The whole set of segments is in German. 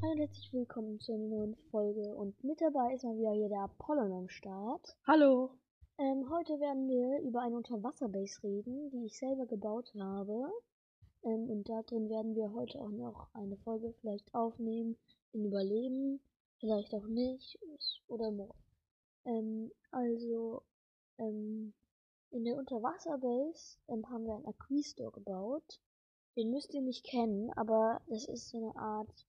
Hallo und herzlich willkommen zu einer neuen Folge und mit dabei ist mal wieder hier der Apollon am Start. Hallo. Ähm, heute werden wir über eine Unterwasserbase reden, die ich selber gebaut habe. Ähm, und da drin werden wir heute auch noch eine Folge vielleicht aufnehmen, in Überleben, vielleicht auch nicht oder morgen. Ähm, also, ähm, in der Unterwasserbase ähm, haben wir einen Aquistor gebaut. Den müsst ihr nicht kennen, aber das ist so eine Art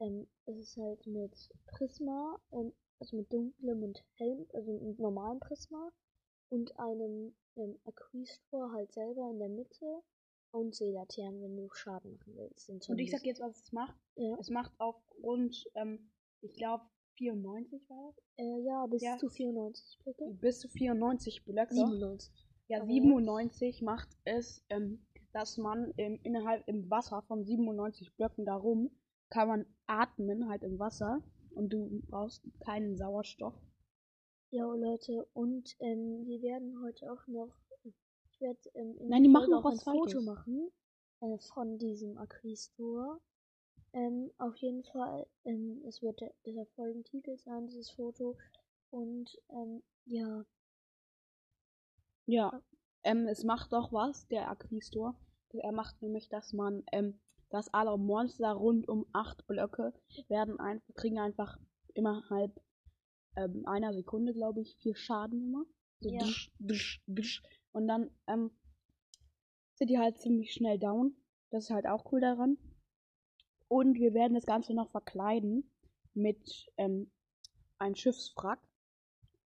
ähm, es ist halt mit Prisma, ähm, also mit dunklem und hellem, also mit normalem Prisma und einem ähm, Aquistor halt selber in der Mitte und Seelaternen, wenn du Schaden machen willst. Und ich sag jetzt, was es macht. Ja. Es macht aufgrund, ähm, ich glaube, 94 war das? Äh, ja, bis Ja. zu 94 Blöcke. Bis zu 94 Blöcke. 97. Ja, Aber 97 macht es, ähm, dass man im, innerhalb im Wasser von 97 Blöcken darum kann man atmen, halt im Wasser. Und du brauchst keinen Sauerstoff. Ja, Leute, und ähm, wir werden heute auch noch, ich werde ähm, in Nein, die machen noch auch ein was Foto machen äh, von diesem Aquistor. Ähm, auf jeden Fall, ähm, es wird der, der Folgentitel sein, dieses Foto. Und ähm, ja, Ja. Ähm, es macht doch was, der Aquistor. Er macht nämlich, dass man, ähm, dass alle Monster rund um acht Blöcke werden einfach, kriegen einfach innerhalb ähm, einer Sekunde, glaube ich, vier Schaden immer. So Ja. dusch, dusch, dusch. Und dann ähm, sind die halt ziemlich schnell down. Das ist halt auch cool daran. Und wir werden das Ganze noch verkleiden mit ähm, einem Schiffswrack.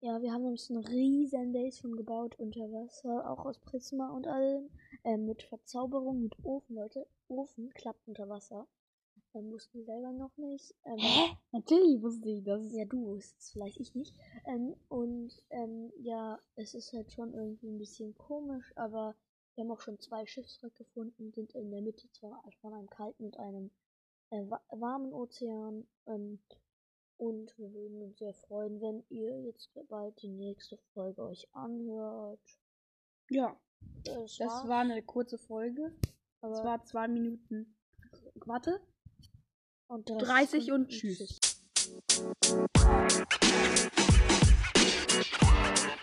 Ja, wir haben nämlich so eine riesen Base schon gebaut unter Wasser, auch aus Prisma und allem. Ähm, mit Verzauberung, mit Ofen, Leute. Ofen klappt unter Wasser. Ähm, wussten wir selber noch nicht. Ähm, Natürlich wusste ich das. Ja, du wusstest vielleicht, ich nicht. Ähm, und ähm, ja, es ist halt schon irgendwie ein bisschen komisch, aber wir haben auch schon zwei Schiffswracks gefunden, sind in der Mitte zwar von einem kalten und einem äh, wa warmen Ozean. Ähm, und wir würden uns sehr freuen, wenn ihr jetzt bald die nächste Folge euch anhört. Ja. Das, Das war eine kurze Folge. aber Es war zwei Minuten. Warte. und 30 und tschüss. You